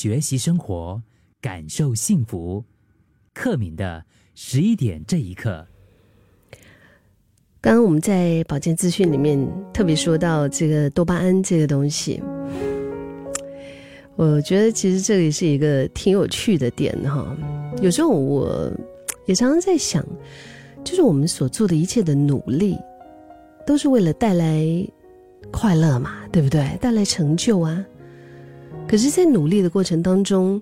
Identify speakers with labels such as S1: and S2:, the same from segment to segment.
S1: 学习生活，感受幸福。克敏的十一点这一刻。
S2: 刚刚我们在保健资讯里面特别说到这个多巴胺这个东西，我觉得其实这里是一个挺有趣的点哈。有时候我也常常在想，就是我们所做的一切的努力，都是为了带来快乐嘛，对不对？带来成就啊。可是，在努力的过程当中，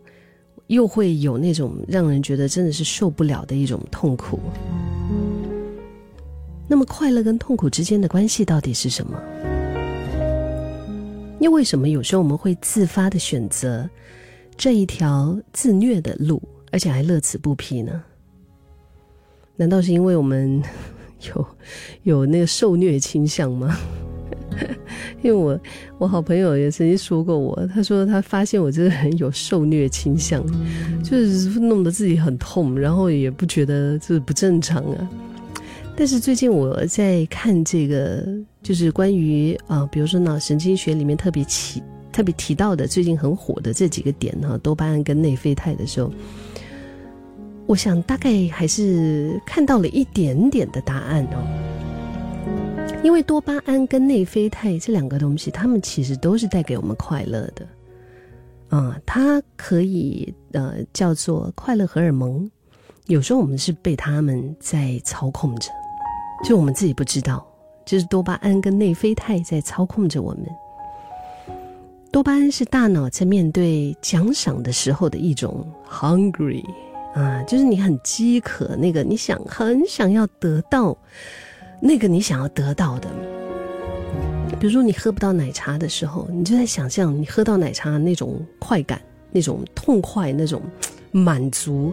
S2: 又会有那种让人觉得真的是受不了的一种痛苦。那么，快乐跟痛苦之间的关系到底是什么？又为什么有时候我们会自发的选择这一条自虐的路，而且还乐此不疲呢？难道是因为我们 有有那个受虐倾向吗？因为我我好朋友也曾经说过我，他说他发现我这个人有受虐倾向，就是弄得自己很痛，然后也不觉得这不正常啊。但是最近我在看这个，就是关于啊，比如说脑神经学里面特别提特别提到的最近很火的这几个点哈，多巴胺跟内啡肽的时候，我想大概还是看到了一点点的答案哦。因为多巴胺跟内啡肽这两个东西，它们其实都是带给我们快乐的，啊，它可以呃叫做快乐荷尔蒙。有时候我们是被他们在操控着，就我们自己不知道，就是多巴胺跟内啡肽在操控着我们。多巴胺是大脑在面对奖赏的时候的一种 hungry 啊，就是你很饥渴，那个你想很想要得到。那个你想要得到的，比如说你喝不到奶茶的时候，你就在想象你喝到奶茶那种快感、那种痛快、那种满足。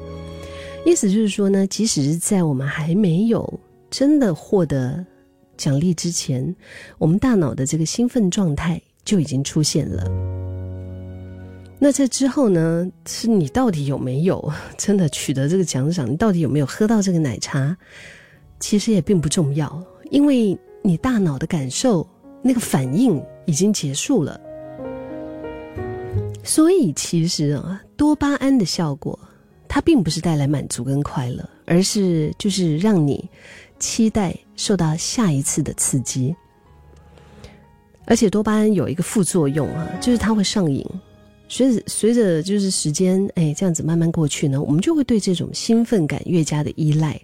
S2: 意思就是说呢，即使是在我们还没有真的获得奖励之前，我们大脑的这个兴奋状态就已经出现了。那在之后呢，是你到底有没有真的取得这个奖赏？你到底有没有喝到这个奶茶？其实也并不重要，因为你大脑的感受那个反应已经结束了。所以其实啊，多巴胺的效果，它并不是带来满足跟快乐，而是就是让你期待受到下一次的刺激。而且多巴胺有一个副作用啊，就是它会上瘾。随着随着就是时间，哎，这样子慢慢过去呢，我们就会对这种兴奋感越加的依赖，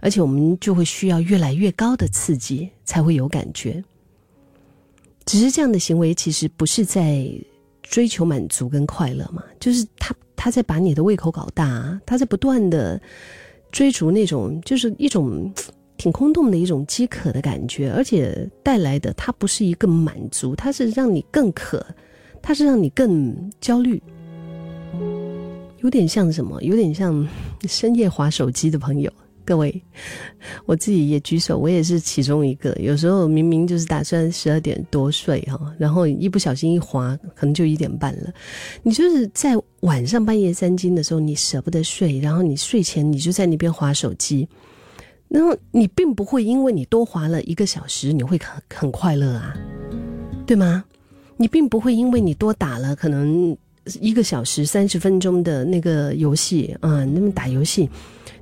S2: 而且我们就会需要越来越高的刺激才会有感觉。只是这样的行为其实不是在追求满足跟快乐嘛，就是他他在把你的胃口搞大，他在不断的追逐那种就是一种挺空洞的一种饥渴的感觉，而且带来的它不是一个满足，它是让你更渴。它是让你更焦虑，有点像什么？有点像 深夜划手机的朋友。各位，我自己也举手，我也是其中一个。有时候明明就是打算十二点多睡哈，然后一不小心一划，可能就一点半了。你就是在晚上半夜三更的时候，你舍不得睡，然后你睡前你就在那边划手机，然后你并不会因为你多划了一个小时，你会很很快乐啊，对吗？你并不会因为你多打了可能一个小时三十分钟的那个游戏啊，那么打游戏，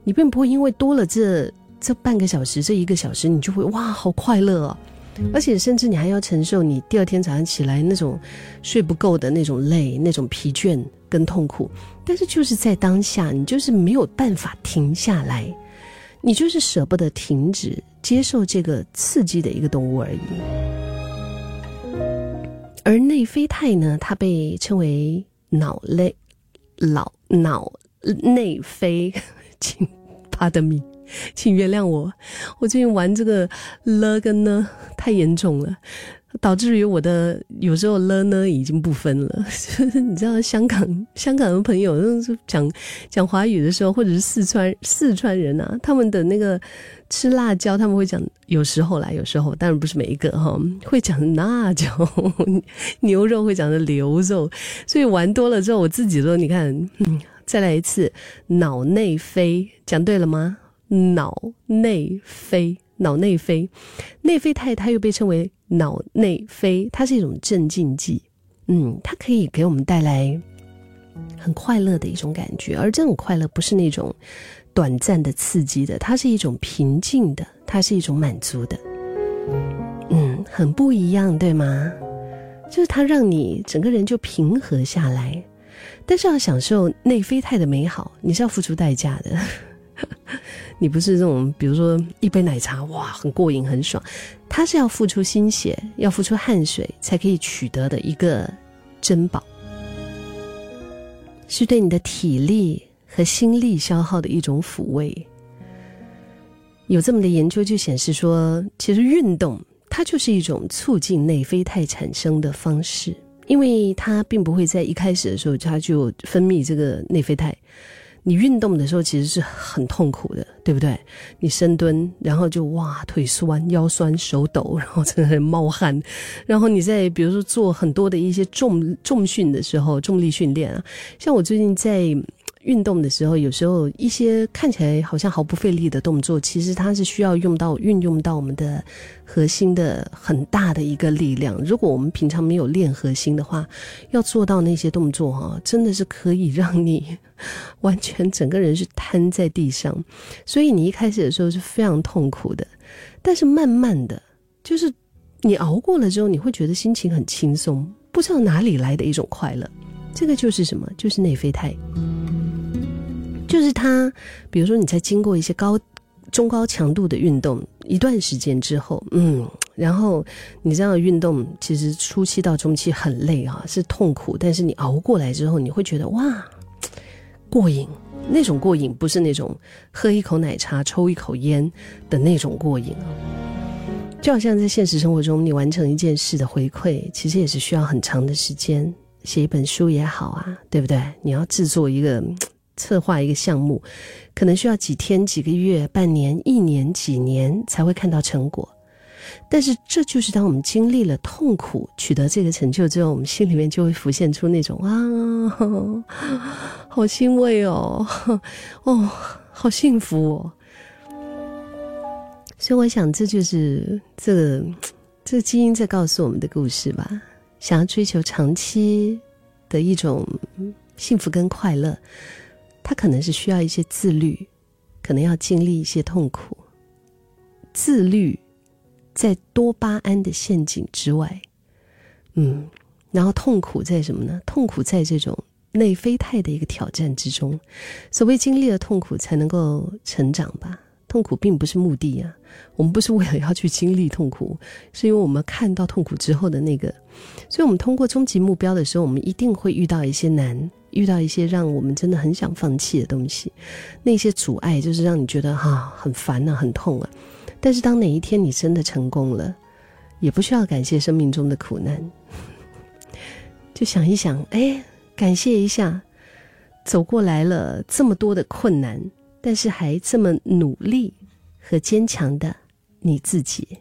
S2: 你并不会因为多了这这半个小时这一个小时，你就会哇好快乐哦，而且甚至你还要承受你第二天早上起来那种睡不够的那种累、那种疲倦跟痛苦。但是就是在当下，你就是没有办法停下来，你就是舍不得停止接受这个刺激的一个动物而已。而内啡肽呢，它被称为脑类脑脑内啡，请 pardon me，请原谅我，我最近玩这个了跟呢太严重了。导致于我的有时候了呢已经不分了，你知道香港香港的朋友讲讲华语的时候，或者是四川四川人啊，他们的那个吃辣椒，他们会讲有时候来，有时候当然不是每一个哈，会讲辣椒，牛肉会讲的牛肉，所以玩多了之后，我自己说你看，嗯，再来一次脑内飞，讲对了吗？脑内飞。脑内啡，内啡肽它又被称为脑内啡，它是一种镇静剂。嗯，它可以给我们带来很快乐的一种感觉。而这种快乐不是那种短暂的刺激的，它是一种平静的，它是一种满足的。嗯，很不一样，对吗？就是它让你整个人就平和下来。但是要享受内啡肽的美好，你是要付出代价的。你不是这种，比如说一杯奶茶，哇，很过瘾，很爽。它是要付出心血，要付出汗水，才可以取得的一个珍宝，是对你的体力和心力消耗的一种抚慰。有这么的研究就显示说，其实运动它就是一种促进内啡肽产生的方式。因为它并不会在一开始的时候，它就分泌这个内啡肽。你运动的时候其实是很痛苦的，对不对？你深蹲，然后就哇腿酸、腰酸、手抖，然后真的很冒汗。然后你在比如说做很多的一些重重训的时候，重力训练啊，像我最近在。运动的时候，有时候一些看起来好像毫不费力的动作，其实它是需要用到运用到我们的核心的很大的一个力量。如果我们平常没有练核心的话，要做到那些动作哈，真的是可以让你完全整个人是瘫在地上。所以你一开始的时候是非常痛苦的，但是慢慢的就是你熬过了之后，你会觉得心情很轻松，不知道哪里来的一种快乐。这个就是什么？就是内啡肽。就是它，比如说你在经过一些高、中高强度的运动一段时间之后，嗯，然后你这样的运动其实初期到中期很累啊，是痛苦，但是你熬过来之后，你会觉得哇，过瘾。那种过瘾不是那种喝一口奶茶、抽一口烟的那种过瘾啊，就好像在现实生活中，你完成一件事的回馈，其实也是需要很长的时间。写一本书也好啊，对不对？你要制作一个。策划一个项目，可能需要几天、几个月、半年、一年、几年才会看到成果。但是，这就是当我们经历了痛苦，取得这个成就之后，我们心里面就会浮现出那种啊，好欣慰哦，哦，好幸福哦。所以，我想这就是这个这个基因在告诉我们的故事吧。想要追求长期的一种幸福跟快乐。他可能是需要一些自律，可能要经历一些痛苦。自律在多巴胺的陷阱之外，嗯，然后痛苦在什么呢？痛苦在这种内啡肽的一个挑战之中。所谓经历了痛苦才能够成长吧？痛苦并不是目的呀，我们不是为了要去经历痛苦，是因为我们看到痛苦之后的那个。所以，我们通过终极目标的时候，我们一定会遇到一些难。遇到一些让我们真的很想放弃的东西，那些阻碍就是让你觉得哈很烦啊，很痛啊。但是当哪一天你真的成功了，也不需要感谢生命中的苦难，就想一想，哎，感谢一下走过来了这么多的困难，但是还这么努力和坚强的你自己。